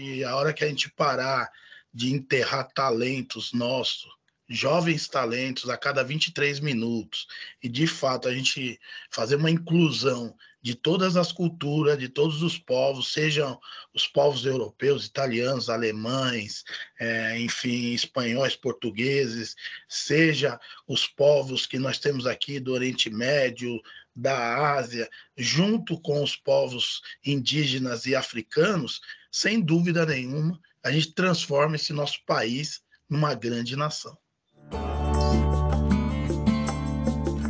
que a hora que a gente parar de enterrar talentos nossos, jovens talentos a cada 23 minutos, e de fato a gente fazer uma inclusão de todas as culturas, de todos os povos, sejam os povos europeus, italianos, alemães, é, enfim, espanhóis, portugueses, seja os povos que nós temos aqui do Oriente Médio, da Ásia, junto com os povos indígenas e africanos, sem dúvida nenhuma, a gente transforma esse nosso país numa grande nação.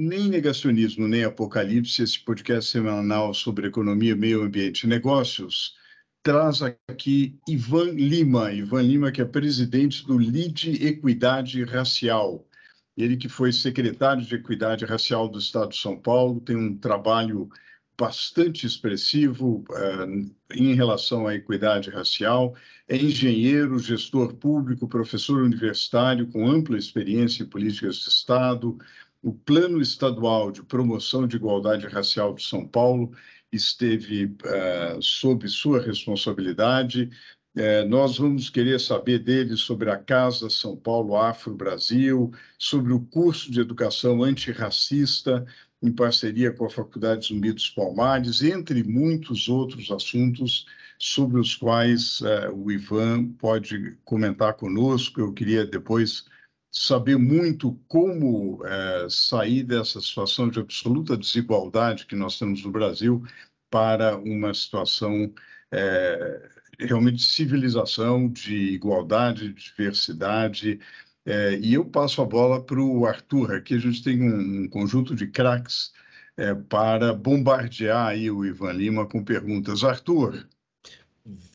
Nem negacionismo, nem apocalipse, esse podcast semanal sobre economia, meio ambiente e negócios, traz aqui Ivan Lima. Ivan Lima, que é presidente do LIDE Equidade Racial. Ele que foi secretário de Equidade Racial do Estado de São Paulo, tem um trabalho bastante expressivo uh, em relação à equidade racial. É engenheiro, gestor público, professor universitário com ampla experiência em políticas de Estado, o Plano Estadual de Promoção de Igualdade Racial de São Paulo esteve uh, sob sua responsabilidade. Uh, nós vamos querer saber dele sobre a Casa São Paulo Afro Brasil, sobre o curso de educação antirracista em parceria com a Faculdade Zumbi dos Palmares, entre muitos outros assuntos sobre os quais uh, o Ivan pode comentar conosco. Eu queria depois saber muito como é, sair dessa situação de absoluta desigualdade que nós temos no Brasil para uma situação é, realmente de civilização, de igualdade, de diversidade. É, e eu passo a bola para o Arthur. Aqui a gente tem um, um conjunto de craques é, para bombardear aí o Ivan Lima com perguntas. Arthur.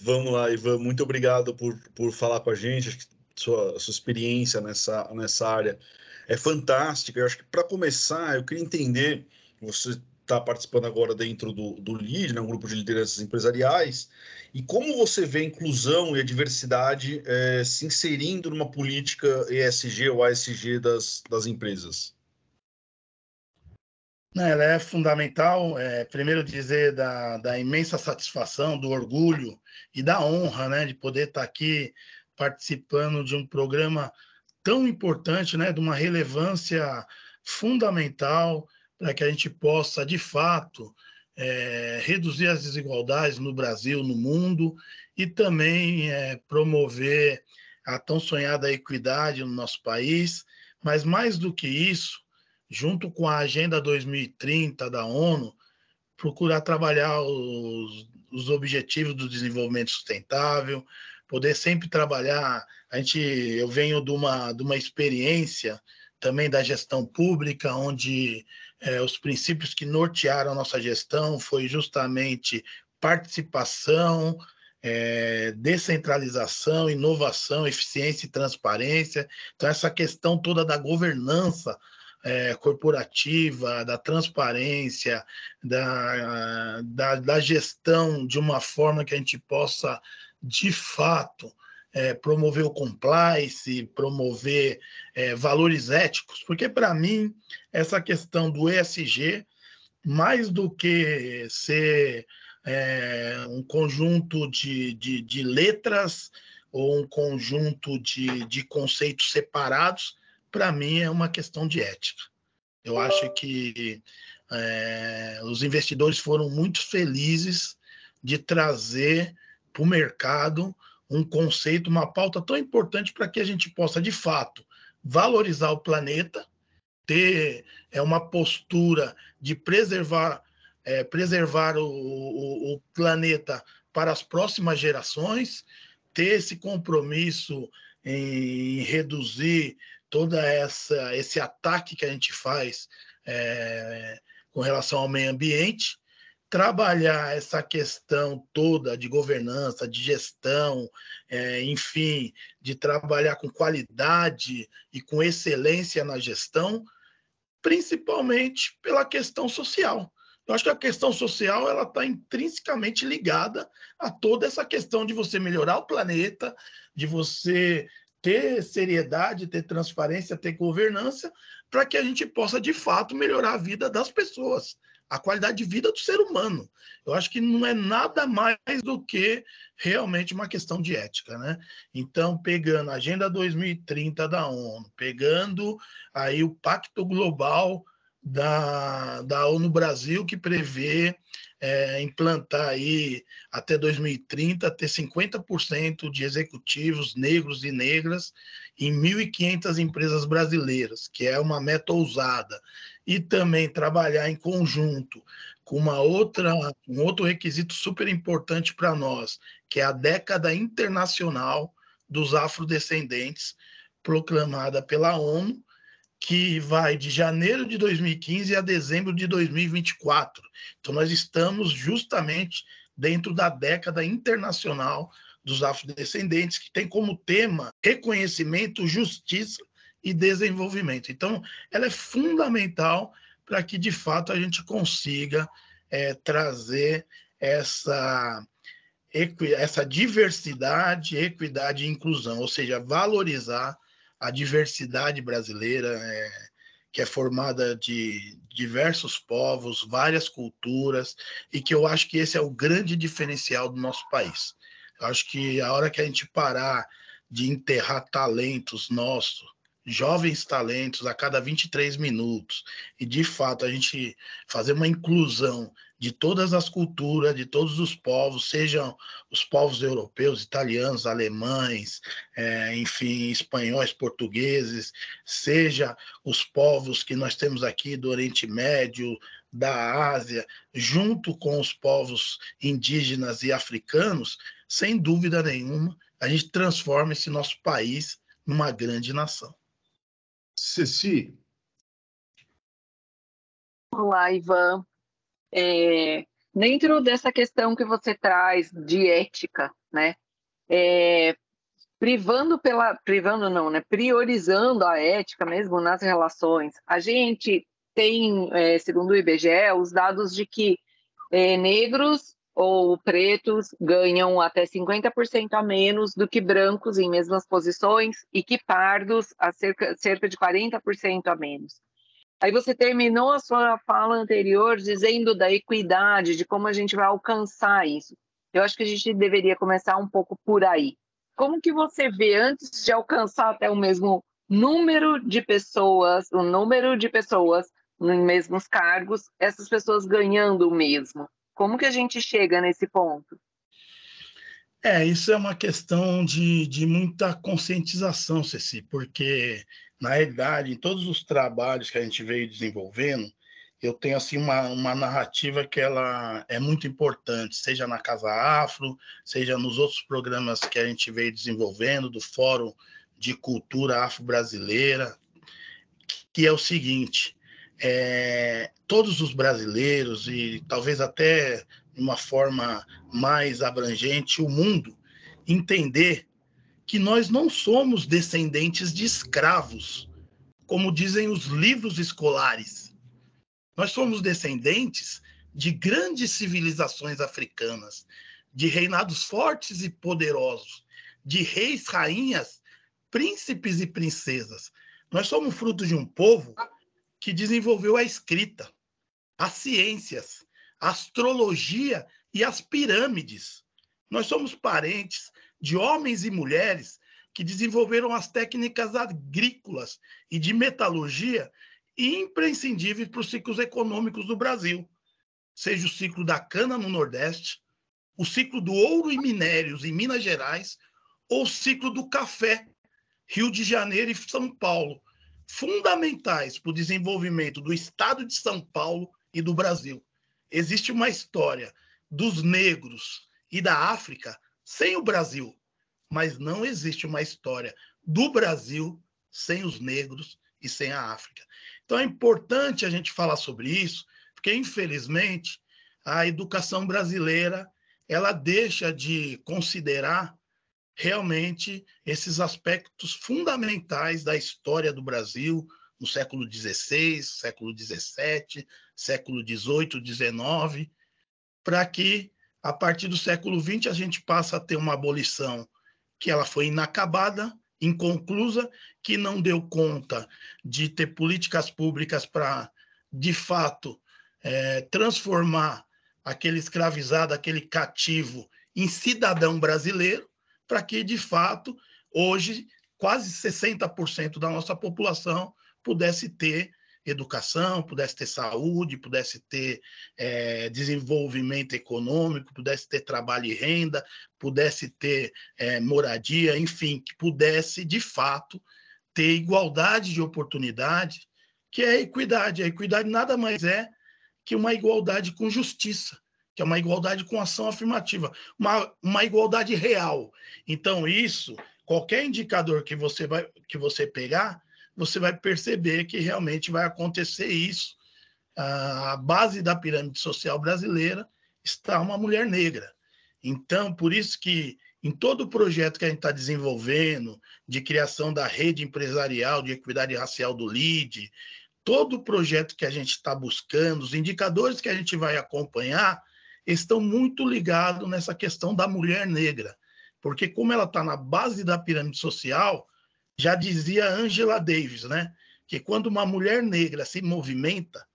Vamos lá, Ivan. Muito obrigado por, por falar com a gente. Sua, sua experiência nessa, nessa área é fantástica. Eu acho que para começar, eu queria entender, você está participando agora dentro do, do LID, né, um grupo de lideranças empresariais, e como você vê a inclusão e a diversidade é, se inserindo numa política ESG ou ASG das, das empresas? Ela é fundamental, é, primeiro dizer da, da imensa satisfação, do orgulho e da honra né, de poder estar aqui participando de um programa tão importante, né, de uma relevância fundamental para que a gente possa, de fato, é, reduzir as desigualdades no Brasil, no mundo, e também é, promover a tão sonhada equidade no nosso país. Mas, mais do que isso, junto com a Agenda 2030 da ONU, procurar trabalhar os, os objetivos do desenvolvimento sustentável, poder sempre trabalhar. A gente, eu venho de uma, de uma experiência também da gestão pública, onde é, os princípios que nortearam a nossa gestão foi justamente participação, é, descentralização, inovação, eficiência e transparência. Então, essa questão toda da governança é, corporativa, da transparência, da, da, da, gestão de uma forma que a gente possa de fato, é, promover o compliance, promover é, valores éticos, porque para mim essa questão do ESG, mais do que ser é, um conjunto de, de, de, letras ou um conjunto de, de conceitos separados, para mim é uma questão de ética. Eu acho que é, os investidores foram muito felizes de trazer para o mercado um conceito, uma pauta tão importante para que a gente possa, de fato, valorizar o planeta, ter é, uma postura de preservar, é, preservar o, o, o planeta para as próximas gerações, ter esse compromisso em reduzir toda essa esse ataque que a gente faz é, com relação ao meio ambiente trabalhar essa questão toda de governança, de gestão, é, enfim, de trabalhar com qualidade e com excelência na gestão, principalmente pela questão social. Eu acho que a questão social ela está intrinsecamente ligada a toda essa questão de você melhorar o planeta, de você ter seriedade, ter transparência, ter governança, para que a gente possa de fato melhorar a vida das pessoas a qualidade de vida do ser humano. Eu acho que não é nada mais do que realmente uma questão de ética, né? Então, pegando a Agenda 2030 da ONU, pegando aí o Pacto Global da, da ONU Brasil, que prevê é, implantar aí até 2030, ter 50% de executivos negros e negras em 1.500 empresas brasileiras, que é uma meta ousada e também trabalhar em conjunto com uma outra, um outro requisito super importante para nós, que é a década internacional dos afrodescendentes, proclamada pela ONU, que vai de janeiro de 2015 a dezembro de 2024. Então, nós estamos justamente dentro da década internacional dos afrodescendentes, que tem como tema reconhecimento, justiça e desenvolvimento. Então, ela é fundamental para que, de fato, a gente consiga é, trazer essa, essa diversidade, equidade e inclusão, ou seja, valorizar a diversidade brasileira, é, que é formada de diversos povos, várias culturas, e que eu acho que esse é o grande diferencial do nosso país. Eu acho que a hora que a gente parar de enterrar talentos nossos, jovens talentos a cada 23 minutos e de fato a gente fazer uma inclusão de todas as culturas, de todos os povos, sejam os povos europeus, italianos, alemães, é, enfim, espanhóis, portugueses, seja os povos que nós temos aqui do Oriente Médio, da Ásia, junto com os povos indígenas e africanos, sem dúvida nenhuma, a gente transforma esse nosso país numa grande nação. Ceci. Olá, Ivan. É, dentro dessa questão que você traz de ética, né? É, privando pela privando não, né? Priorizando a ética mesmo nas relações. A gente tem, é, segundo o IBGE, os dados de que é, negros ou pretos ganham até 50% a menos do que brancos em mesmas posições e que pardos a cerca, cerca de 40% a menos. Aí você terminou a sua fala anterior dizendo da equidade, de como a gente vai alcançar isso. Eu acho que a gente deveria começar um pouco por aí. Como que você vê antes de alcançar até o mesmo número de pessoas, o número de pessoas nos mesmos cargos, essas pessoas ganhando o mesmo? Como que a gente chega nesse ponto? É, isso é uma questão de, de muita conscientização, Ceci, porque, na realidade, em todos os trabalhos que a gente veio desenvolvendo, eu tenho assim uma, uma narrativa que ela é muito importante, seja na Casa Afro, seja nos outros programas que a gente veio desenvolvendo, do Fórum de Cultura Afro-Brasileira, que é o seguinte, é, todos os brasileiros e talvez até de uma forma mais abrangente o mundo entender que nós não somos descendentes de escravos, como dizem os livros escolares. Nós somos descendentes de grandes civilizações africanas, de reinados fortes e poderosos, de reis, rainhas, príncipes e princesas. Nós somos fruto de um povo que desenvolveu a escrita, as ciências, a astrologia e as pirâmides. Nós somos parentes de homens e mulheres que desenvolveram as técnicas agrícolas e de metalurgia imprescindíveis para os ciclos econômicos do Brasil, seja o ciclo da cana no Nordeste, o ciclo do ouro e minérios em Minas Gerais, ou o ciclo do café, Rio de Janeiro e São Paulo, fundamentais para o desenvolvimento do Estado de São Paulo e do Brasil. Existe uma história dos negros e da África sem o Brasil, mas não existe uma história do Brasil sem os negros e sem a África. Então é importante a gente falar sobre isso, porque infelizmente a educação brasileira ela deixa de considerar realmente esses aspectos fundamentais da história do Brasil no século XVI, século XVII, século XVIII, XIX, para que a partir do século XX a gente passe a ter uma abolição que ela foi inacabada, inconclusa, que não deu conta de ter políticas públicas para, de fato, é, transformar aquele escravizado, aquele cativo, em cidadão brasileiro, para que, de fato, hoje, quase 60% da nossa população pudesse ter educação, pudesse ter saúde, pudesse ter é, desenvolvimento econômico, pudesse ter trabalho e renda, pudesse ter é, moradia, enfim, que pudesse, de fato, ter igualdade de oportunidade, que é a equidade. A equidade nada mais é que uma igualdade com justiça, que é uma igualdade com ação afirmativa, uma, uma igualdade real. Então, isso, qualquer indicador que você vai que você pegar, você vai perceber que realmente vai acontecer isso. A base da pirâmide social brasileira está uma mulher negra. Então, por isso que em todo o projeto que a gente está desenvolvendo, de criação da rede empresarial de equidade racial do LID, todo o projeto que a gente está buscando, os indicadores que a gente vai acompanhar, estão muito ligados nessa questão da mulher negra. Porque como ela está na base da pirâmide social, já dizia Angela Davis, né? Que quando uma mulher negra se movimenta,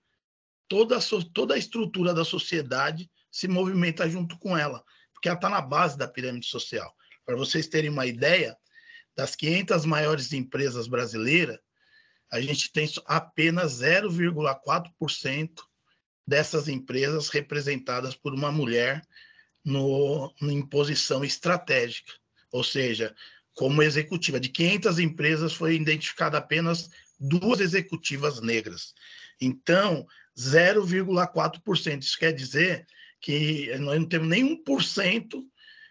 toda a, toda a estrutura da sociedade se movimenta junto com ela, porque ela está na base da pirâmide social. Para vocês terem uma ideia, das 500 maiores empresas brasileiras, a gente tem apenas 0,4% dessas empresas representadas por uma mulher no, em posição estratégica. Ou seja, como executiva. De 500 empresas, foi identificada apenas duas executivas negras. Então, 0,4%. Isso quer dizer que nós não temos nem 1%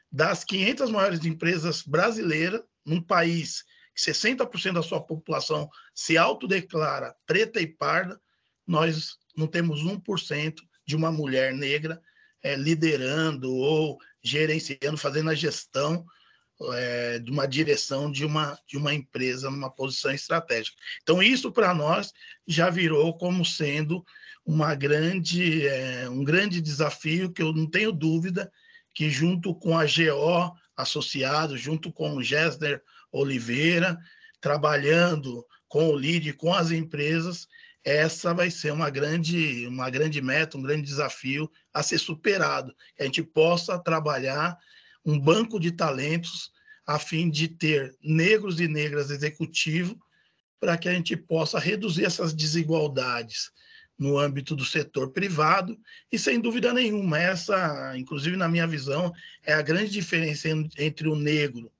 das 500 maiores empresas brasileiras, num país que 60% da sua população se autodeclara preta e parda, nós não temos 1% de uma mulher negra é, liderando ou gerenciando, fazendo a gestão é, de uma direção de uma, de uma empresa numa posição estratégica. Então, isso para nós já virou como sendo uma grande, é, um grande desafio que eu não tenho dúvida que junto com a GO associado, junto com o Gessner Oliveira, trabalhando com o LID, com as empresas, essa vai ser uma grande, uma grande meta, um grande desafio a ser superado, que a gente possa trabalhar um banco de talentos a fim de ter negros e negras executivos para que a gente possa reduzir essas desigualdades no âmbito do setor privado e sem dúvida nenhuma essa, inclusive na minha visão, é a grande diferença entre o negro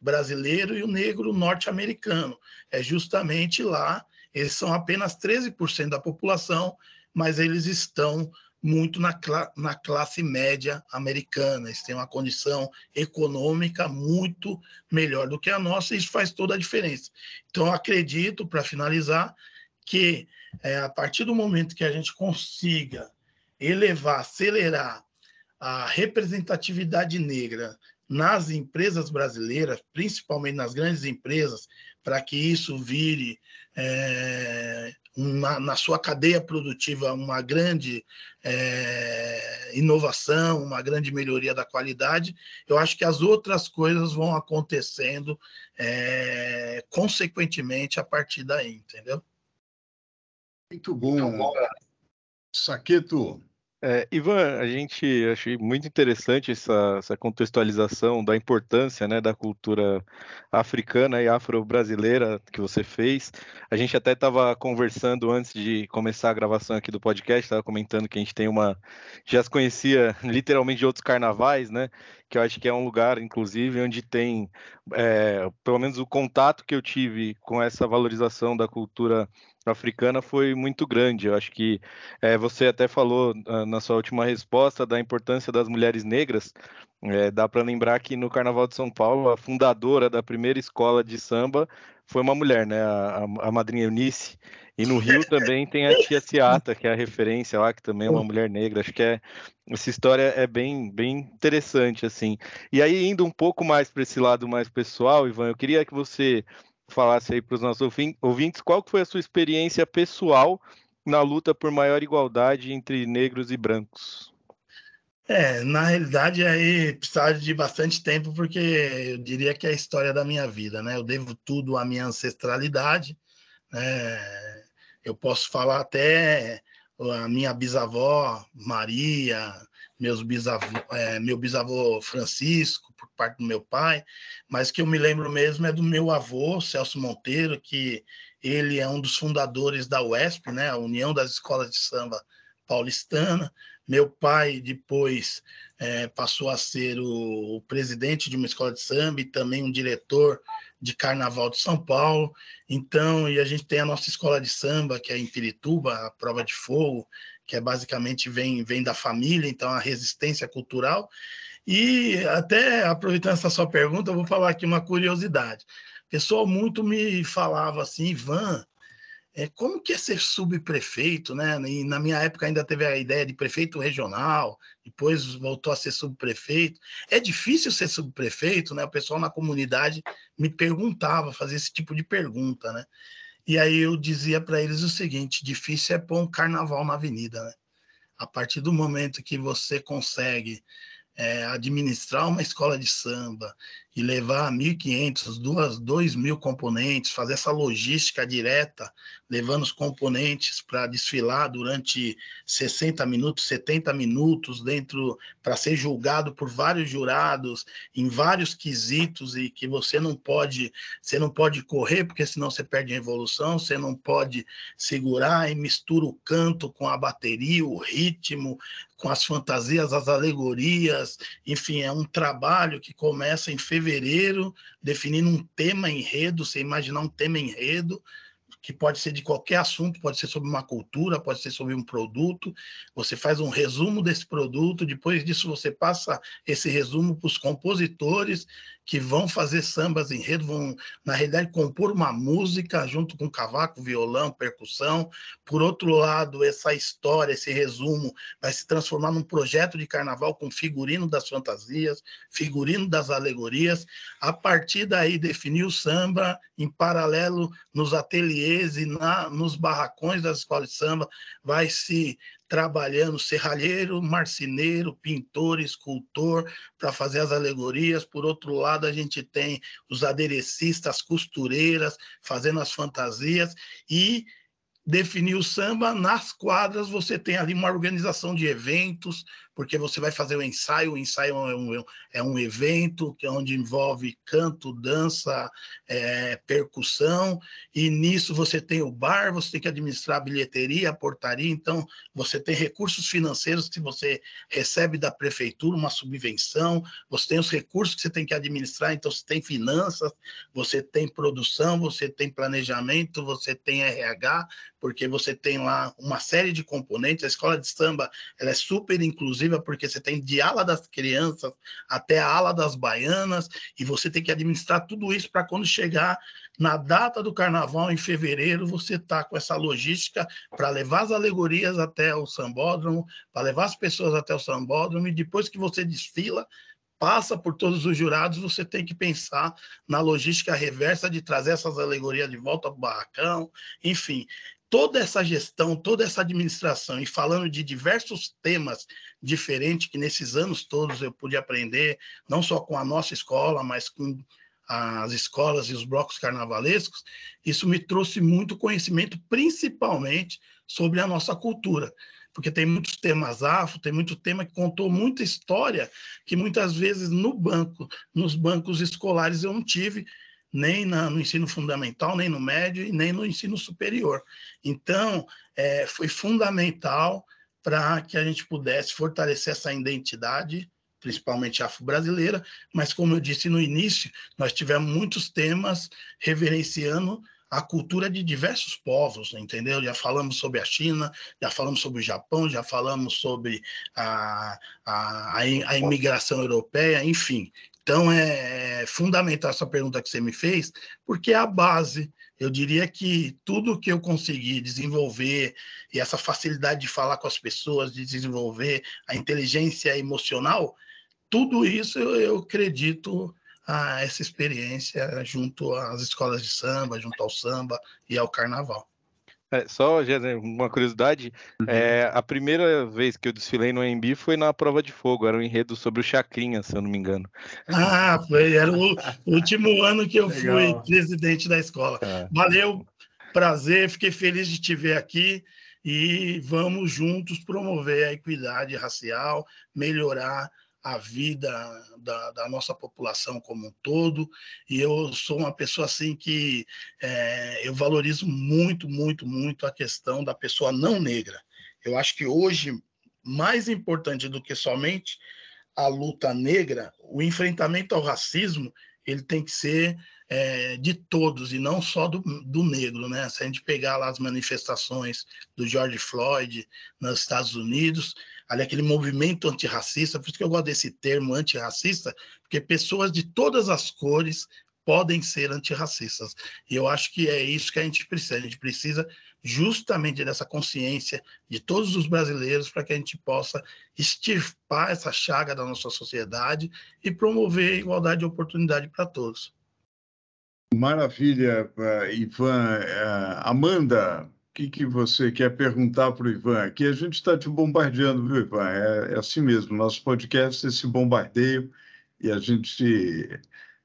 brasileiro e o negro norte-americano. É justamente lá, eles são apenas 13% da população, mas eles estão muito na, na classe média americana. Eles têm uma condição econômica muito melhor do que a nossa, e isso faz toda a diferença. Então, acredito, para finalizar, que é, a partir do momento que a gente consiga elevar, acelerar a representatividade negra nas empresas brasileiras, principalmente nas grandes empresas, para que isso vire é, uma, na sua cadeia produtiva uma grande é, inovação, uma grande melhoria da qualidade, eu acho que as outras coisas vão acontecendo é, consequentemente a partir daí, entendeu? Muito bom. Saqueto, é, Ivan, a gente achei muito interessante essa, essa, contextualização da importância né, da cultura africana e afro-brasileira que você fez. A gente até estava conversando antes de começar a gravação aqui do podcast, estava comentando que a gente tem uma. Já se conhecia literalmente de outros carnavais, né? Que eu acho que é um lugar, inclusive, onde tem, é, pelo menos o contato que eu tive com essa valorização da cultura africana foi muito grande. Eu acho que é, você até falou uh, na sua última resposta da importância das mulheres negras. É, dá para lembrar que no Carnaval de São Paulo, a fundadora da primeira escola de samba foi uma mulher, né? A, a madrinha Eunice. E no Rio também tem a tia Ciata, que é a referência lá, que também é uma mulher negra. Acho que é, essa história é bem, bem interessante, assim. E aí, indo um pouco mais para esse lado mais pessoal, Ivan, eu queria que você falasse aí para os nossos ouvintes qual foi a sua experiência pessoal na luta por maior igualdade entre negros e brancos. É, na realidade aí precisava de bastante tempo porque eu diria que é a história da minha vida, né? Eu devo tudo à minha ancestralidade, né? Eu posso falar até a minha bisavó Maria, meus bisavô, é, meu bisavô Francisco, parte do meu pai, mas que eu me lembro mesmo é do meu avô, Celso Monteiro, que ele é um dos fundadores da UESP, né, a União das Escolas de Samba Paulistana. Meu pai depois é, passou a ser o, o, presidente de uma escola de samba e também um diretor de Carnaval de São Paulo. Então, e a gente tem a nossa escola de samba, que é em Pirituba, a Prova de Fogo, que é basicamente vem, vem da família, então a resistência cultural. E até aproveitando essa sua pergunta, eu vou falar aqui uma curiosidade. O pessoal muito me falava assim, Ivan, é, como que é ser subprefeito, né? E na minha época ainda teve a ideia de prefeito regional, depois voltou a ser subprefeito. É difícil ser subprefeito, né? O pessoal na comunidade me perguntava, fazia esse tipo de pergunta, né? E aí eu dizia para eles o seguinte: difícil é pôr um carnaval na avenida, né? A partir do momento que você consegue é, administrar uma escola de samba e levar 1.500, 2.000 componentes, fazer essa logística direta, levando os componentes para desfilar durante 60 minutos, 70 minutos, dentro para ser julgado por vários jurados em vários quesitos e que você não pode, você não pode correr porque senão você perde a evolução, você não pode segurar e mistura o canto com a bateria, o ritmo, com as fantasias, as alegorias, enfim, é um trabalho que começa em fevereiro, definindo um tema enredo, você imaginar um tema enredo, que pode ser de qualquer assunto, pode ser sobre uma cultura, pode ser sobre um produto. Você faz um resumo desse produto, depois disso você passa esse resumo para os compositores que vão fazer sambas enredo, vão, na realidade, compor uma música junto com cavaco, violão, percussão. Por outro lado, essa história, esse resumo, vai se transformar num projeto de carnaval com figurino das fantasias, figurino das alegorias. A partir daí, definir o samba em paralelo nos ateliês e na, nos barracões das escolas de samba, vai se trabalhando serralheiro, marceneiro, pintor, escultor, para fazer as alegorias. Por outro lado, a gente tem os aderecistas, costureiras, fazendo as fantasias e definir o samba nas quadras você tem ali uma organização de eventos porque você vai fazer o ensaio, o ensaio é um, é um evento que é onde envolve canto, dança, é, percussão, e nisso você tem o bar, você tem que administrar a bilheteria, a portaria, então você tem recursos financeiros que você recebe da prefeitura, uma subvenção, você tem os recursos que você tem que administrar, então você tem finanças, você tem produção, você tem planejamento, você tem RH, porque você tem lá uma série de componentes, a escola de samba ela é super inclusiva, inclusive porque você tem de ala das crianças até a ala das baianas, e você tem que administrar tudo isso para quando chegar na data do carnaval, em fevereiro, você está com essa logística para levar as alegorias até o sambódromo, para levar as pessoas até o sambódromo, e depois que você desfila, passa por todos os jurados, você tem que pensar na logística reversa de trazer essas alegorias de volta para o barracão, enfim toda essa gestão, toda essa administração, e falando de diversos temas diferentes que nesses anos todos eu pude aprender, não só com a nossa escola, mas com as escolas e os blocos carnavalescos, isso me trouxe muito conhecimento, principalmente sobre a nossa cultura, porque tem muitos temas afro, tem muito tema que contou muita história que muitas vezes no banco, nos bancos escolares eu não tive, nem na, no ensino fundamental, nem no médio nem no ensino superior. Então, é, foi fundamental para que a gente pudesse fortalecer essa identidade, principalmente afro-brasileira, mas como eu disse no início, nós tivemos muitos temas reverenciando a cultura de diversos povos, entendeu? Já falamos sobre a China, já falamos sobre o Japão, já falamos sobre a, a, a imigração europeia, enfim Então, é fundamental essa pergunta que você me fez, porque é a base. Eu diria que tudo que eu consegui desenvolver e essa facilidade de falar com as pessoas, de desenvolver a inteligência emocional, tudo isso eu, eu acredito a essa experiência junto às escolas de samba, junto ao samba e ao carnaval. É, só uma curiosidade, uhum. é, a primeira vez que eu desfilei no AMB foi na prova de fogo, era um enredo sobre o Chacrinha, se eu não me engano. Ah, foi, era o último ano que eu Legal. fui presidente da escola. É. Valeu, prazer, fiquei feliz de te ver aqui e vamos juntos promover a equidade racial, melhorar a vida da, da, nossa população como um todo. E eu sou uma pessoa assim que é, eu valorizo muito, muito, muito a questão da pessoa não negra. Eu acho que hoje, mais importante do que somente a luta negra, o enfrentamento ao racismo, ele tem que ser é, de todos e não só do, do negro, né? Se a gente pegar lá as manifestações do George Floyd nos Estados Unidos, ali aquele movimento antirracista, por isso que eu gosto desse termo antirracista, porque pessoas de todas as cores podem ser antirracistas. E eu acho que é isso que a gente precisa. A gente precisa justamente dessa consciência de todos os brasileiros para que a gente possa extirpar essa chaga da nossa sociedade e promover igualdade de oportunidade para todos. Maravilha, eh, Ivan. Eh, Amanda, que, que você quer perguntar para o Ivan? Aqui a gente está te bombardeando, viu, Ivan? É, é, assim mesmo, nosso podcast é esse bombardeio e a gente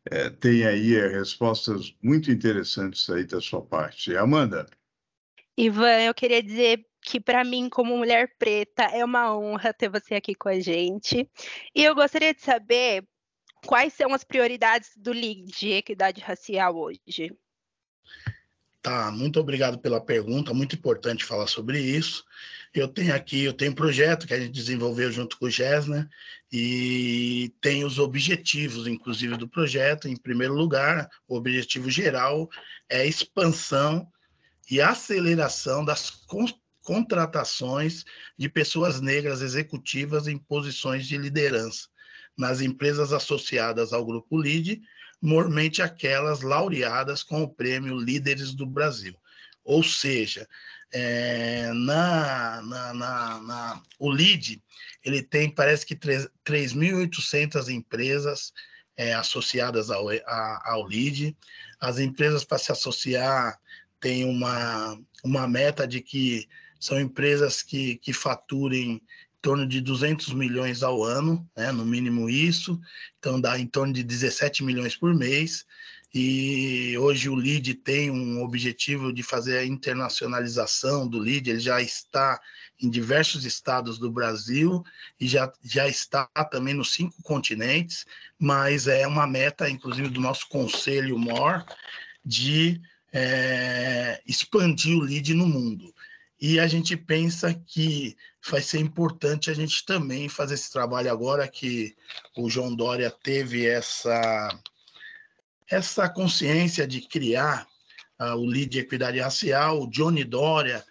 é, tem aí respostas muito interessantes aí da sua parte. Amanda? Ivan, eu queria dizer que para mim, como mulher preta, é uma honra ter você aqui com a gente. E eu gostaria de saber quais são as prioridades do LIG de equidade racial hoje. Tá, muito obrigado pela pergunta, muito importante falar sobre isso. Eu tenho aqui, eu tenho um projeto que a gente desenvolveu junto com o Gessner e tem os objetivos, inclusive, do projeto. Em primeiro lugar, o objetivo geral é a expansão e aceleração das contratações de pessoas negras executivas em posições de liderança nas empresas associadas ao Grupo LIDE mormente aquelas laureadas com o prêmio Líderes do Brasil. Ou seja, é, na, na, na, na, o LID, ele tem, parece que 3.800 empresas é, associadas ao, a, ao LID. As empresas para se associar têm uma, uma meta de que são empresas que, que faturem torno de 200 milhões ao ano, né, no mínimo isso, então dá em torno de 17 milhões por mês. E hoje o LEAD tem um objetivo de fazer a internacionalização do LEAD, ele já está em diversos estados do Brasil e já, já está também nos cinco continentes, mas é uma meta, inclusive, do nosso conselho MOR, de é, expandir o LEAD no mundo. E a gente pensa que vai ser importante a gente também fazer esse trabalho agora que o João Dória teve essa, essa consciência de criar uh, o LID Equidade Racial. O Johnny Dória,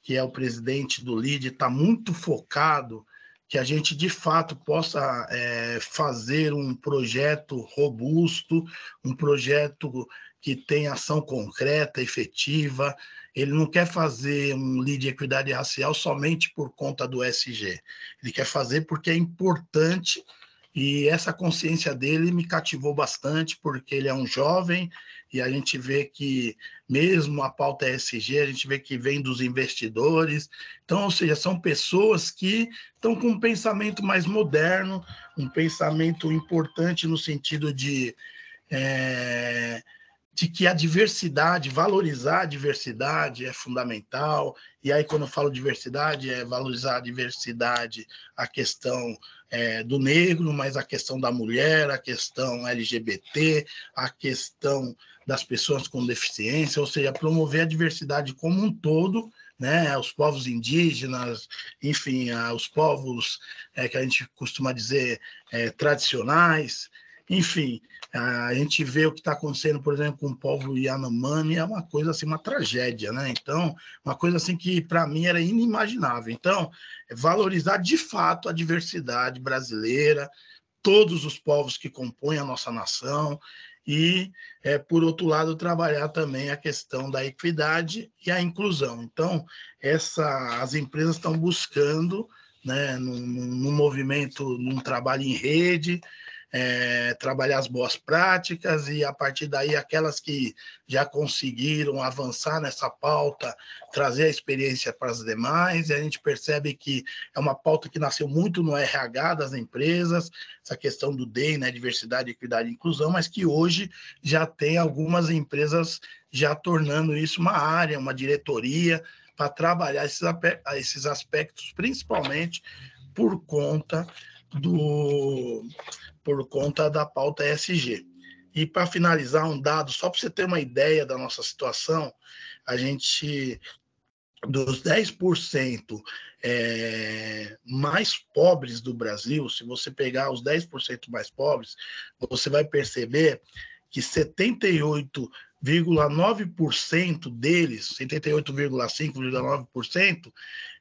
que é o presidente do LID, está muito focado que a gente de fato possa é, fazer um projeto robusto, um projeto que tenha ação concreta, efetiva, ele não quer fazer um lead de equidade racial somente por conta do SG. Ele quer fazer porque é importante e essa consciência dele me cativou bastante, porque ele é um jovem e a gente vê que, mesmo a pauta ESG, a gente vê que vem dos investidores. Então, ou seja, são pessoas que estão com um pensamento mais moderno, um pensamento importante no sentido de. É, de que a diversidade, valorizar a diversidade é fundamental. E aí, quando eu falo diversidade, é valorizar a diversidade, a questão é, do negro, mas a questão da mulher, a questão LGBT, a questão das pessoas com deficiência, ou seja, promover a diversidade como um todo, né, os povos indígenas, enfim, os povos é, que a gente costuma dizer é, tradicionais, enfim, a gente vê o que está acontecendo, por exemplo, com o povo Yanomami, é uma coisa assim, uma tragédia, né? Então, uma coisa assim que para mim era inimaginável. Então, valorizar de fato a diversidade brasileira, todos os povos que compõem a nossa nação e, é, por outro lado, trabalhar também a questão da equidade e a inclusão. Então, essa, as empresas estão buscando, né, num, num movimento, num trabalho em rede, é, trabalhar as boas práticas e, a partir daí, aquelas que já conseguiram avançar nessa pauta, trazer a experiência para as demais. E a gente percebe que é uma pauta que nasceu muito no RH das empresas, essa questão do DEI, né, diversidade, equidade e inclusão, mas que hoje já tem algumas empresas já tornando isso uma área, uma diretoria, para trabalhar esses, esses aspectos, principalmente por conta do por conta da pauta ESG. E para finalizar, um dado, só para você ter uma ideia da nossa situação, a gente, dos 10% é, mais pobres do Brasil, se você pegar os 10% mais pobres, você vai perceber que 78,9% deles, 78,5,9%,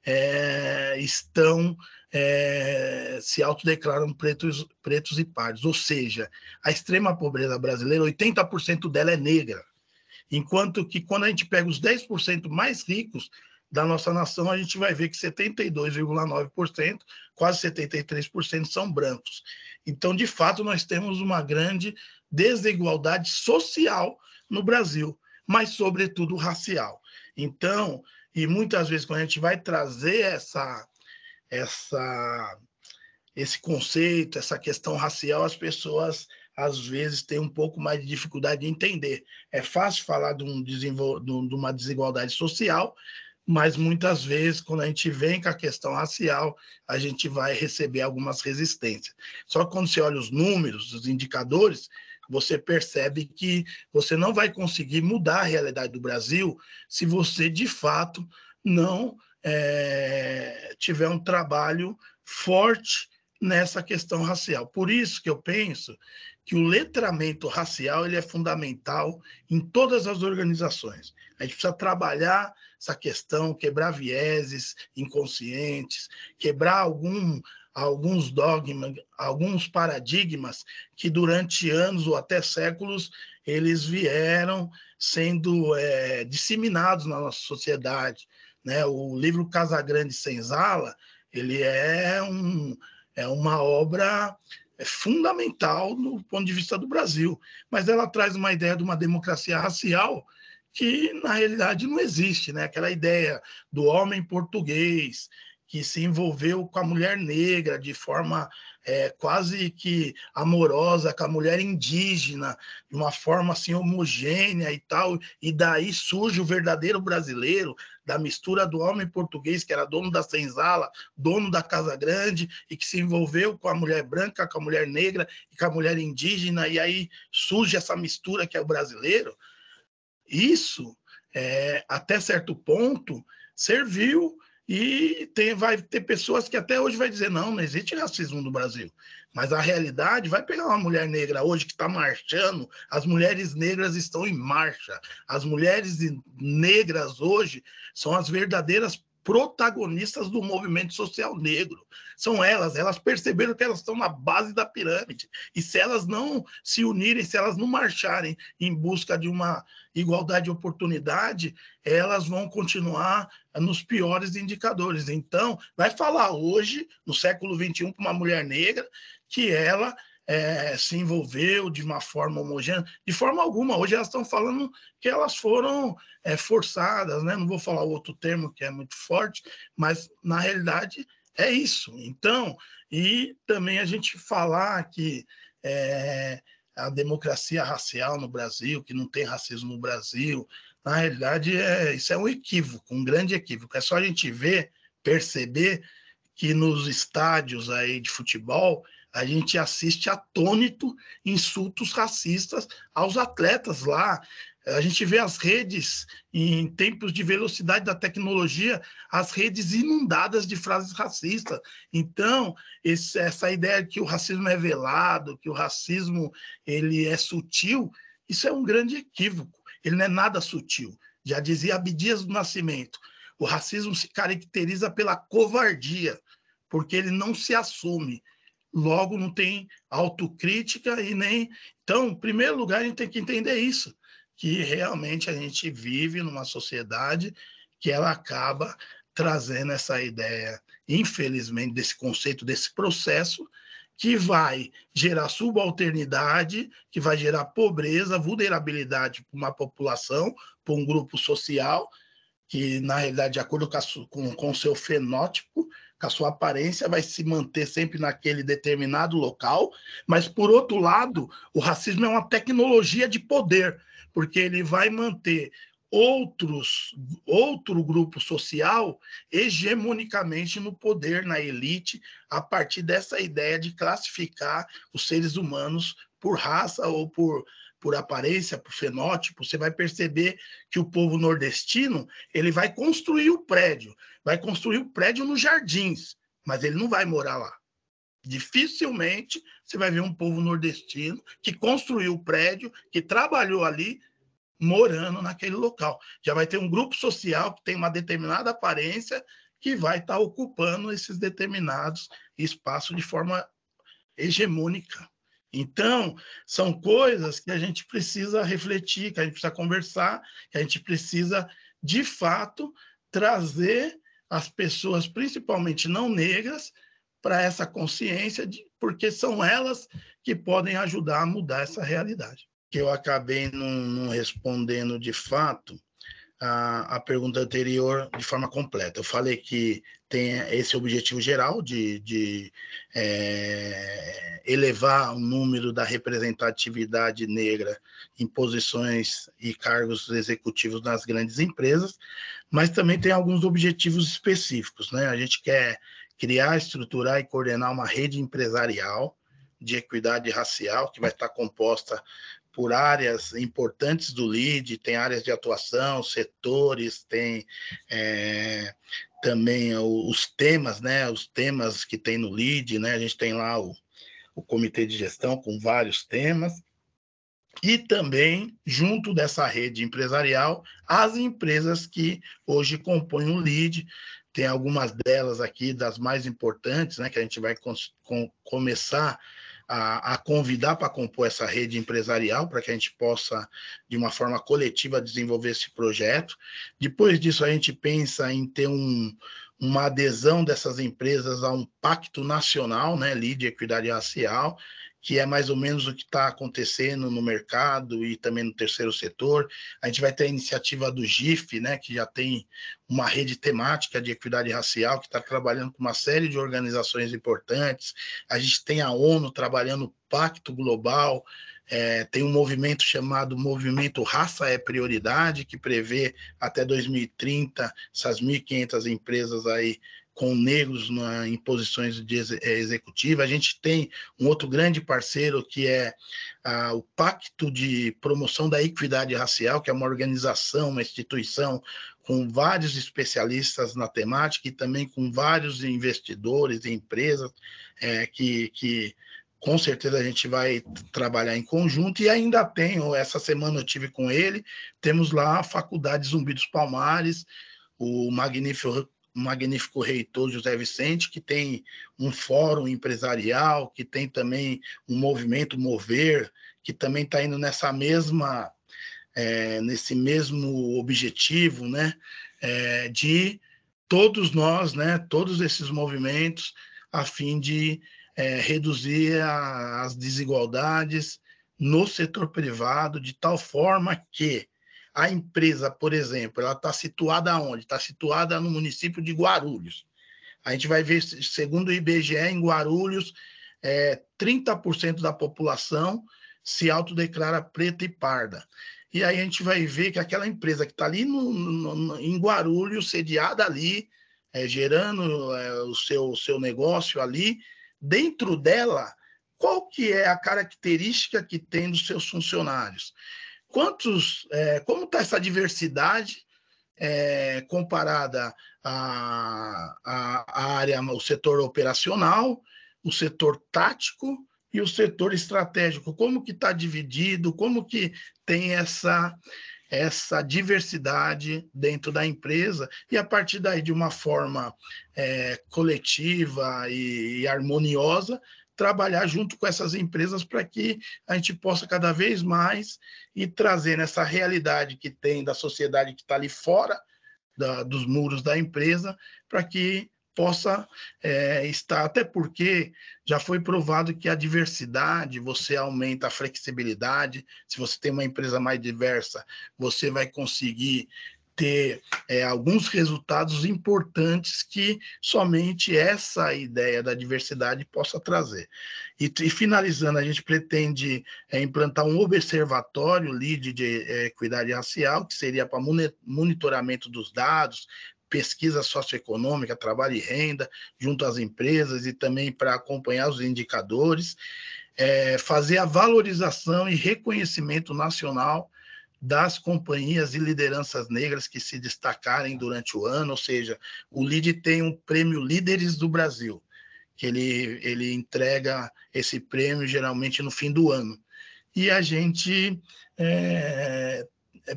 é, estão é, se autodeclaram pretos, pretos e pardos. Ou seja, a extrema pobreza brasileira, 80% dela é negra. Enquanto que quando a gente pega os 10% mais ricos da nossa nação, a gente vai ver que 72,9%, quase 73% são brancos. Então, de fato, nós temos uma grande desigualdade social no Brasil, mas, sobretudo, racial. Então, e muitas vezes, quando a gente vai trazer essa, essa, esse conceito, essa questão racial, as pessoas às vezes têm um pouco mais de dificuldade de entender. É fácil falar de, um de uma desigualdade social, mas muitas vezes, quando a gente vem com a questão racial, a gente vai receber algumas resistências. Só que quando você olha os números, os indicadores, você percebe que você não vai conseguir mudar a realidade do Brasil se você, de fato, não é, tiver um trabalho forte nessa questão racial. Por isso que eu penso que o letramento racial ele é fundamental em todas as organizações. A gente precisa trabalhar essa questão, quebrar vieses inconscientes, quebrar algum, alguns dogmas, alguns paradigmas que durante anos ou até séculos eles vieram sendo é, disseminados na nossa sociedade. Né? O livro Casagrande Senzala ele é, um, é uma obra fundamental no ponto de vista do Brasil, mas ela traz uma ideia de uma democracia racial que na realidade não existe, né? Aquela ideia do homem português que se envolveu com a mulher negra de forma é, quase que amorosa, com a mulher indígena, de uma forma assim homogênea e tal, e daí surge o verdadeiro brasileiro, da mistura do homem português, que era dono da senzala, dono da Casa Grande, e que se envolveu com a mulher branca, com a mulher negra e com a mulher indígena, e aí surge essa mistura que é o brasileiro. Isso, é, até certo ponto, serviu e tem, vai ter pessoas que até hoje vai dizer não, não existe racismo no Brasil. Mas a realidade vai pegar uma mulher negra hoje que está marchando, as mulheres negras estão em marcha. As mulheres negras hoje são as verdadeiras protagonistas do movimento social negro. São elas, elas perceberam que elas estão na base da pirâmide. E se elas não se unirem, se elas não marcharem em busca de uma igualdade de oportunidade, elas vão continuar nos piores indicadores. Então, vai falar hoje, no século XXI, para uma mulher negra, que ela é, se envolveu de uma forma homogênea, de forma alguma. Hoje elas estão falando que elas foram é, forçadas, né? não vou falar outro termo que é muito forte, mas na realidade é isso. Então, e também a gente falar que é, a democracia racial no Brasil, que não tem racismo no Brasil, na realidade é, isso é um equívoco, um grande equívoco. É só a gente ver, perceber que nos estádios aí de futebol a gente assiste atônito insultos racistas aos atletas lá. A gente vê as redes, em tempos de velocidade da tecnologia, as redes inundadas de frases racistas. Então, esse, essa ideia de que o racismo é velado, que o racismo ele é sutil, isso é um grande equívoco. Ele não é nada sutil. Já dizia Abdias do Nascimento, o racismo se caracteriza pela covardia, porque ele não se assume logo não tem autocrítica e nem. Então, em primeiro lugar, a gente tem que entender isso, que realmente a gente vive numa sociedade que ela acaba trazendo essa ideia, infelizmente, desse conceito, desse processo, que vai gerar subalternidade, que vai gerar pobreza, vulnerabilidade para uma população, para um grupo social, que, na realidade, de acordo com o seu fenótipo, a sua aparência, vai se manter sempre naquele determinado local. Mas, por outro lado, o racismo é uma tecnologia de poder, porque ele vai manter outros outro grupo social hegemonicamente no poder na elite a partir dessa ideia de classificar os seres humanos por raça ou por por aparência, por fenótipo, você vai perceber que o povo nordestino ele vai construir o prédio, vai construir o prédio nos jardins, mas ele não vai morar lá. Dificilmente você vai ver um povo nordestino que construiu o prédio, que trabalhou ali, morando naquele local. Já vai ter um grupo social que tem uma determinada aparência que vai estar ocupando esses determinados espaços de forma hegemônica. Então, são coisas que a gente precisa refletir, que a gente precisa conversar, que a gente precisa, de fato, trazer as pessoas, principalmente não negras, para essa consciência, de, porque são elas que podem ajudar a mudar essa realidade. Que eu acabei não, não respondendo de fato, a, a, pergunta anterior de forma completa. Eu falei que tem esse objetivo geral de, de é, elevar o número da representatividade negra em posições e cargos executivos nas grandes empresas, mas também tem alguns objetivos específicos. Né? A gente quer criar, estruturar e coordenar uma rede empresarial de equidade racial que vai estar composta por áreas importantes do LEAD, tem áreas de atuação, setores, tem é, também os temas, né? Os temas que tem no LEAD, né? A gente tem lá o, o comitê de gestão com vários temas. E também, junto dessa rede empresarial, as empresas que hoje compõem o LEAD, tem algumas delas aqui, das mais importantes, né, que a gente vai com, começar a, a convidar para compor essa rede empresarial, para que a gente possa, de uma forma coletiva, desenvolver esse projeto. Depois disso, a gente pensa em ter um, uma adesão dessas empresas a um pacto nacional, né, de equidade racial, que é mais ou menos o que está acontecendo no mercado e também no terceiro setor. A gente vai ter a iniciativa do GIF, né, que já tem uma rede temática de equidade racial, que está trabalhando com uma série de organizações importantes. A gente tem a ONU trabalhando o Pacto Global, é, tem um movimento chamado Movimento Raça é Prioridade, que prevê até 2030 essas 1.500 empresas aí com negros na, em posições de ex, é, executiva. A gente tem um outro grande parceiro que é o Pacto de Promoção da Equidade Racial, que é uma organização, uma instituição com vários especialistas na temática e também com vários investidores e empresas é, que, que com certeza a gente vai trabalhar em conjunto e ainda tenho, essa semana eu tive com ele, temos lá a Faculdade Zumbi dos Palmares, o magnífico magnífico reitor José Vicente, que tem um fórum empresarial, que tem também um movimento Mover, que também está indo nessa mesma, é, nesse mesmo objetivo, né, é, de todos nós, né, todos esses movimentos, a fim de é, reduzir a, as desigualdades no setor privado, de tal forma que a empresa, por exemplo, ela está situada onde? Está situada no município de Guarulhos. A gente vai ver, segundo o IBGE, em Guarulhos, é, 30% da população se autodeclara preta e parda. E aí a gente vai ver que aquela empresa que está ali no, no, em Guarulhos, sediada ali, é, gerando é, o seu, seu negócio ali, dentro dela, qual que é a característica que tem dos seus funcionários? Quantos, é, como está essa diversidade é, comparada à, à, área, o setor operacional, o setor tático e o setor estratégico, como que está dividido, como que tem essa essa diversidade dentro da empresa? E a partir daí de uma forma é, coletiva e, e harmoniosa trabalhar junto com essas empresas para que a gente possa cada vez mais ir trazendo essa realidade que tem da sociedade que está ali fora da, dos muros da empresa, para que possa é, estar, até porque já foi provado que a diversidade, você aumenta a flexibilidade, se você tem uma empresa mais diversa, você vai conseguir ter é, alguns resultados importantes que somente essa ideia da diversidade possa trazer. E, e finalizando, a gente pretende é, implantar um observatório LEAD de é, equidade racial, que seria para monitoramento dos dados, pesquisa socioeconômica, trabalho e renda, junto às empresas e também para acompanhar os indicadores, é, fazer a valorização e reconhecimento nacional das companhias e lideranças negras que se destacarem durante o ano, ou seja, o LID tem um prêmio Líderes do Brasil, que ele, ele entrega esse prêmio geralmente no fim do ano. E a gente é,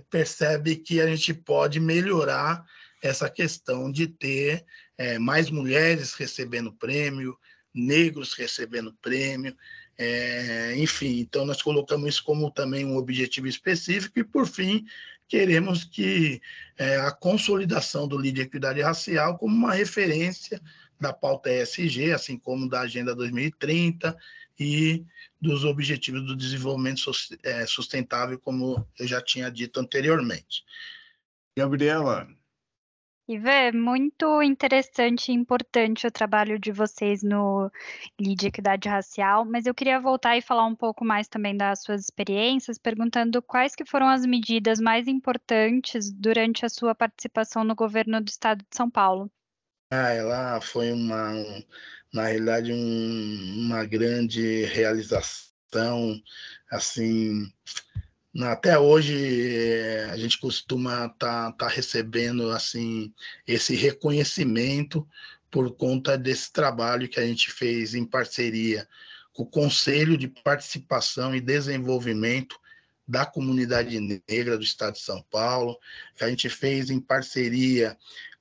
percebe que a gente pode melhorar essa questão de ter é, mais mulheres recebendo prêmio, negros recebendo prêmio, é, enfim, então nós colocamos isso como também um objetivo específico e, por fim, queremos que é, a consolidação do LID Equidade Racial como uma referência da pauta ESG, assim como da Agenda 2030 e dos Objetivos do Desenvolvimento é, Sustentável, como eu já tinha dito anteriormente. Gabriela, Ivan, é muito interessante e importante o trabalho de vocês no LID Equidade Racial, mas eu queria voltar e falar um pouco mais também das suas experiências, perguntando quais que foram as medidas mais importantes durante a sua participação no governo do estado de São Paulo. Ah, ela foi uma, na realidade, um, uma grande realização, assim, até hoje eh, a gente costuma estar tá, tá recebendo assim esse reconhecimento por conta desse trabalho que a gente fez em parceria com o Conselho de Participação e Desenvolvimento da Comunidade Negra do Estado de São Paulo, que a gente fez em parceria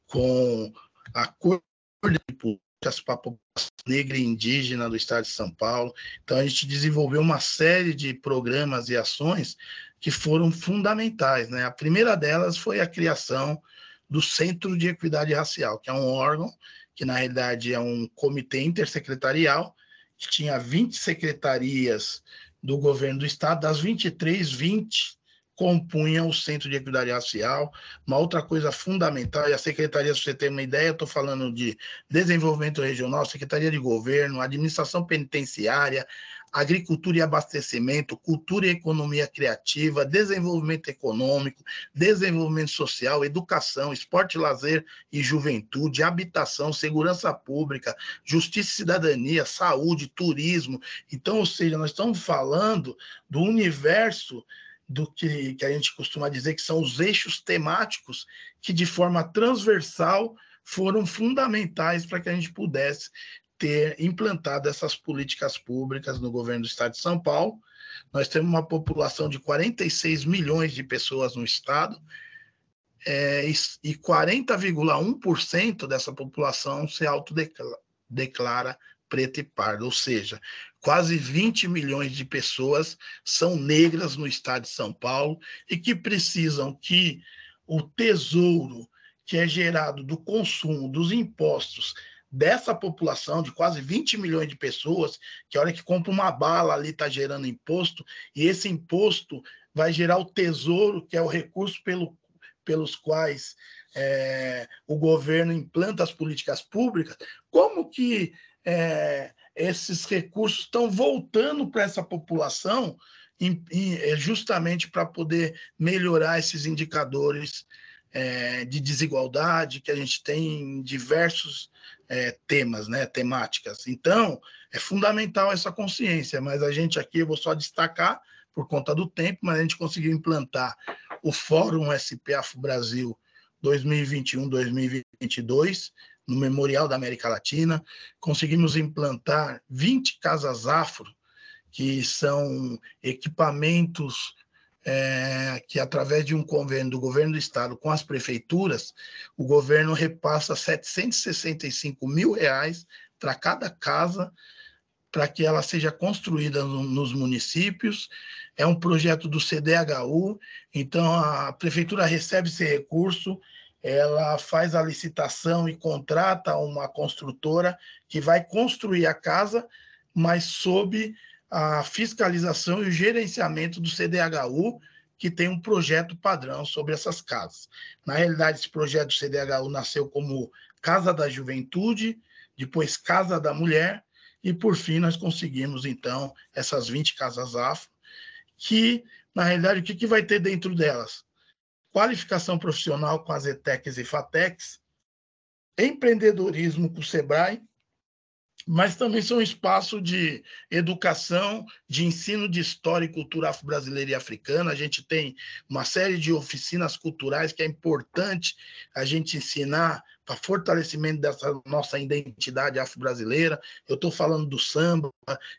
com a Cor de para a população negra e indígena do estado de São Paulo. Então, a gente desenvolveu uma série de programas e ações que foram fundamentais. Né? A primeira delas foi a criação do Centro de Equidade Racial, que é um órgão que, na realidade, é um comitê intersecretarial, que tinha 20 secretarias do governo do estado, das 23, 20 compunham o Centro de Equidade Racial. Uma outra coisa fundamental, e a Secretaria, se você tem uma ideia, estou falando de desenvolvimento regional, Secretaria de Governo, Administração Penitenciária, Agricultura e Abastecimento, Cultura e Economia Criativa, Desenvolvimento Econômico, Desenvolvimento Social, Educação, Esporte, Lazer e Juventude, Habitação, Segurança Pública, Justiça e Cidadania, Saúde, Turismo. Então, ou seja, nós estamos falando do universo do que, que a gente costuma dizer que são os eixos temáticos que, de forma transversal, foram fundamentais para que a gente pudesse ter implantado essas políticas públicas no governo do estado de São Paulo. Nós temos uma população de 46 milhões de pessoas no estado, é, e 40,1% dessa população se autodeclara preta e parda, ou seja, quase 20 milhões de pessoas são negras no estado de São Paulo e que precisam que o tesouro que é gerado do consumo, dos impostos dessa população de quase 20 milhões de pessoas, que a hora que compra uma bala ali está gerando imposto, e esse imposto vai gerar o tesouro, que é o recurso pelo, pelos quais é, o governo implanta as políticas públicas, como que é, esses recursos estão voltando para essa população em, em, é, justamente para poder melhorar esses indicadores é, de desigualdade que a gente tem em diversos é, temas, né, temáticas. Então, é fundamental essa consciência, mas a gente aqui, eu vou só destacar por conta do tempo, mas a gente conseguiu implantar o Fórum SPAF Brasil 2021-2022, no Memorial da América Latina. Conseguimos implantar 20 casas afro, que são equipamentos é, que, através de um convênio do governo do estado com as prefeituras, o governo repassa 765 mil reais para cada casa para que ela seja construída no, nos municípios. É um projeto do CDHU, então a prefeitura recebe esse recurso, ela faz a licitação e contrata uma construtora que vai construir a casa, mas sob a fiscalização e o gerenciamento do CDHU, que tem um projeto padrão sobre essas casas. Na realidade, esse projeto do CDHU nasceu como Casa da Juventude, depois Casa da Mulher, e por fim nós conseguimos, então, essas 20 casas afro, que, na realidade, o que, que vai ter dentro delas? Qualificação profissional com as ETECs e FATECs, empreendedorismo com o SEBRAE, mas também são um espaço de educação, de ensino de história e cultura afro-brasileira e africana. A gente tem uma série de oficinas culturais que é importante a gente ensinar para fortalecimento dessa nossa identidade afro-brasileira. Eu estou falando do samba,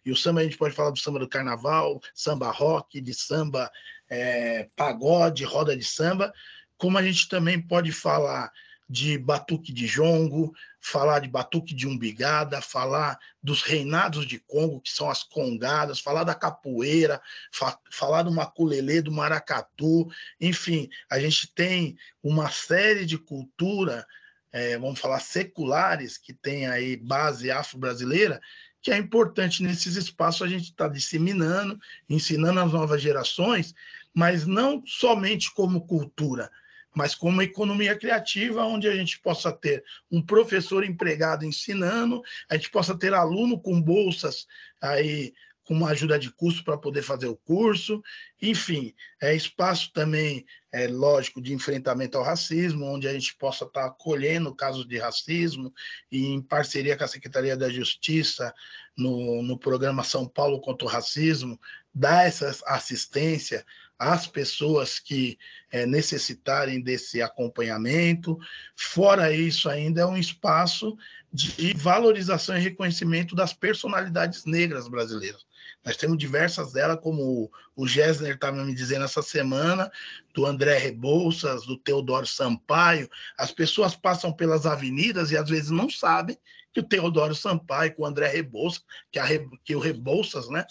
e o samba a gente pode falar do samba do carnaval, samba rock, de samba é, pagode, roda de samba, como a gente também pode falar de batuque de jongo, falar de batuque de umbigada, falar dos reinados de Congo, que são as congadas, falar da capoeira, fa falar do maculelê, do maracatu, enfim, a gente tem uma série de cultura, é, vamos falar seculares, que tem aí base afro-brasileira, que é importante nesses espaços a gente estar tá disseminando, ensinando as novas gerações, mas não somente como cultura, mas como economia criativa, onde a gente possa ter um professor empregado ensinando, a gente possa ter aluno com bolsas aí com uma ajuda de custo para poder fazer o curso, enfim, é espaço também, é lógico, de enfrentamento ao racismo, onde a gente possa estar tá acolhendo casos de racismo e em parceria com a Secretaria da Justiça, no, no programa São Paulo contra o Racismo, dar essa assistência às pessoas que é, necessitarem desse acompanhamento. Fora isso, ainda é um espaço de valorização e reconhecimento das personalidades negras brasileiras. Nós temos diversas delas, como o Gessner estava me dizendo essa semana, do André Rebouças, do Teodoro Sampaio. As pessoas passam pelas avenidas e às vezes não sabem que o Teodoro Sampaio, com o André Rebouças, que, a, que o Rebouças, né,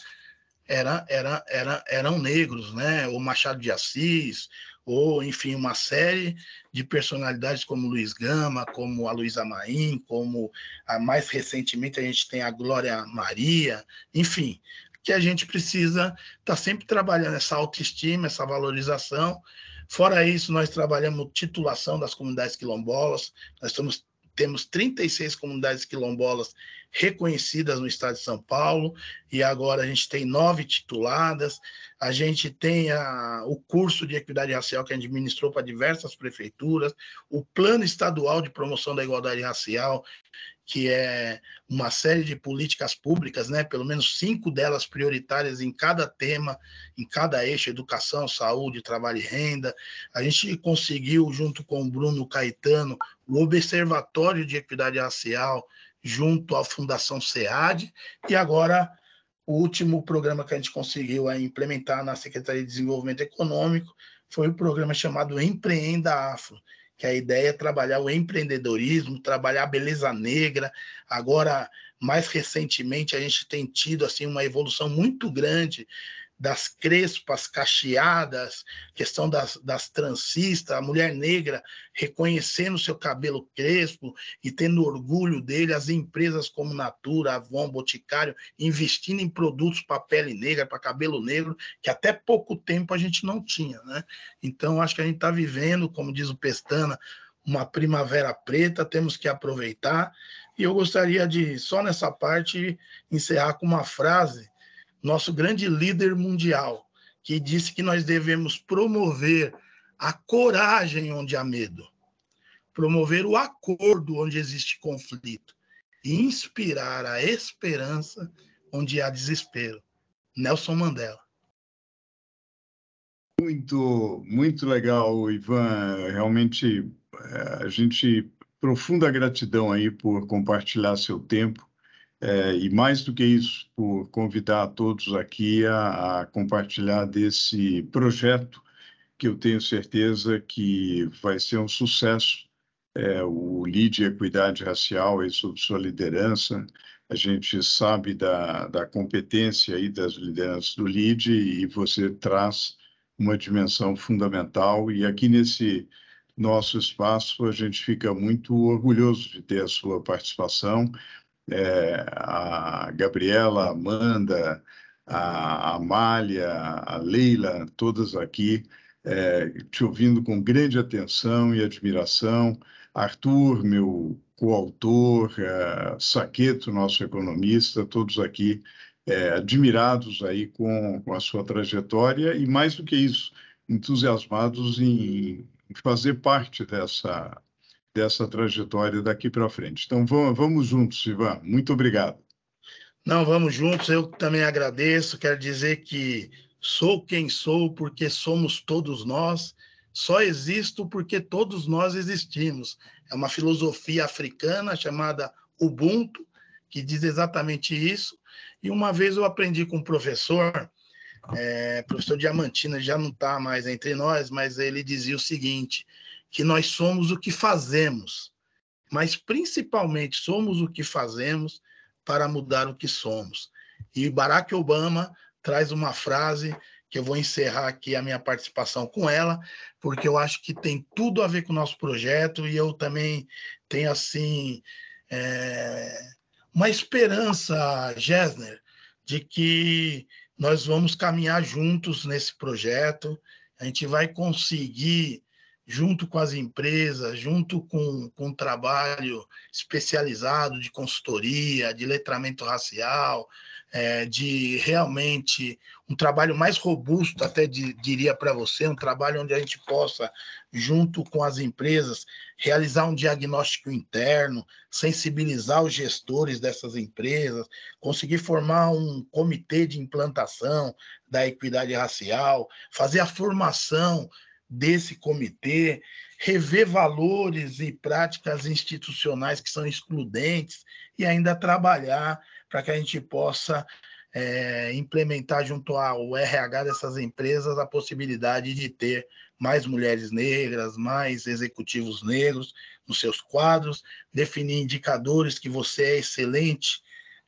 era, era, era, eram negros, né? O Machado de Assis, ou enfim, uma série de personalidades como Luiz Gama, como a Luísa Maim, como a, mais recentemente a gente tem a Glória Maria, enfim, que a gente precisa estar tá sempre trabalhando essa autoestima, essa valorização. Fora isso, nós trabalhamos titulação das comunidades quilombolas, nós temos 36 comunidades quilombolas reconhecidas no estado de São Paulo, e agora a gente tem nove tituladas. A gente tem a, o curso de equidade racial que a gente administrou para diversas prefeituras, o plano estadual de promoção da igualdade racial, que é uma série de políticas públicas, né? pelo menos cinco delas prioritárias em cada tema, em cada eixo, educação, saúde, trabalho e renda. A gente conseguiu, junto com o Bruno Caetano, o Observatório de Equidade Racial, junto à Fundação SEAD, e agora o último programa que a gente conseguiu implementar na Secretaria de Desenvolvimento Econômico foi o programa chamado Empreenda Afro, que a ideia é trabalhar o empreendedorismo, trabalhar a beleza negra. Agora, mais recentemente, a gente tem tido assim uma evolução muito grande das crespas cacheadas, questão das, das transistas, a mulher negra reconhecendo seu cabelo crespo e tendo orgulho dele, as empresas como Natura, Avon, Boticário, investindo em produtos para pele negra, para cabelo negro, que até pouco tempo a gente não tinha. Né? Então, acho que a gente está vivendo, como diz o Pestana, uma primavera preta, temos que aproveitar. E eu gostaria de, só nessa parte, encerrar com uma frase nosso grande líder mundial, que disse que nós devemos promover a coragem onde há medo, promover o acordo onde existe conflito e inspirar a esperança onde há desespero. Nelson Mandela. Muito, muito legal, Ivan. Realmente, eh, a gente profunda gratidão aí por compartilhar seu tempo é, e mais do que isso, por convidar todos aqui a, a, compartilhar desse projeto que eu tenho certeza que vai ser um sucesso. É, o LID Equidade Racial, e sob sua liderança, a gente sabe da, da competência aí das lideranças do LID e você traz uma dimensão fundamental. E aqui nesse nosso espaço, a gente fica muito orgulhoso de ter a sua participação. É, a Gabriela, a Amanda, a Amália, a Leila, todas aqui, é, te ouvindo com grande atenção e admiração. Arthur, meu coautor, é, Saqueto, nosso economista, todos aqui é, admirados aí com, com a sua trajetória e, mais do que isso, entusiasmados em, em fazer parte dessa, dessa trajetória daqui para frente. Então, vamos, juntos, Ivan. Muito obrigado. Não, vamos juntos. Eu também agradeço. Quero dizer que sou quem sou porque somos todos nós. Só existo porque todos nós existimos. É uma filosofia africana chamada Ubuntu, que diz exatamente isso. E uma vez eu aprendi com um professor, é, professor Diamantina, já não está mais entre nós, mas ele dizia o seguinte: que nós somos o que fazemos, mas principalmente somos o que fazemos para mudar o que somos. E Barack Obama traz uma frase que eu vou encerrar aqui a minha participação com ela, porque eu acho que tem tudo a ver com o nosso projeto e eu também tenho assim é, uma esperança, Gessner, de que nós vamos caminhar juntos nesse projeto, a gente vai conseguir junto com as empresas, junto com, com o trabalho especializado de consultoria, de letramento racial, é, de realmente um trabalho mais robusto, até de, diria para você, um trabalho onde a gente possa, junto com as empresas, realizar um diagnóstico interno, sensibilizar os gestores dessas empresas, conseguir formar um comitê de implantação da equidade racial, fazer a formação desse comitê, rever valores e práticas institucionais que são excludentes e ainda trabalhar para que a gente possa é, implementar junto ao RH dessas empresas a possibilidade de ter mais mulheres negras, mais executivos negros nos seus quadros, definir indicadores que você é excelente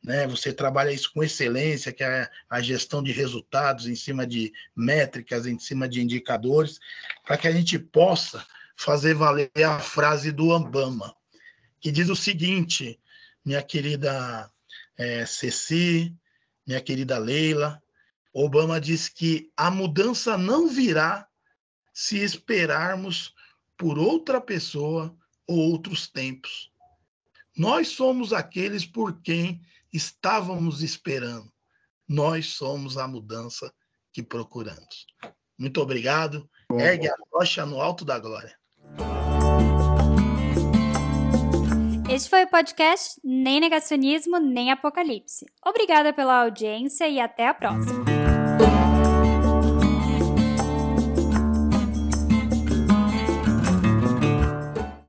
né? Você trabalha isso com excelência, que é a gestão de resultados em cima de métricas, em cima de indicadores, para que a gente possa fazer valer a frase do Obama, que diz o seguinte, minha querida é, Ceci, minha querida Leila, Obama diz que a mudança não virá se esperarmos por outra pessoa ou outros tempos. Nós somos aqueles por quem estávamos esperando. Nós somos a mudança que procuramos. Muito obrigado. Bom, Ergue a rocha no alto da glória. Este foi o podcast Nem Negacionismo, Nem Apocalipse. Obrigada pela audiência e até a próxima.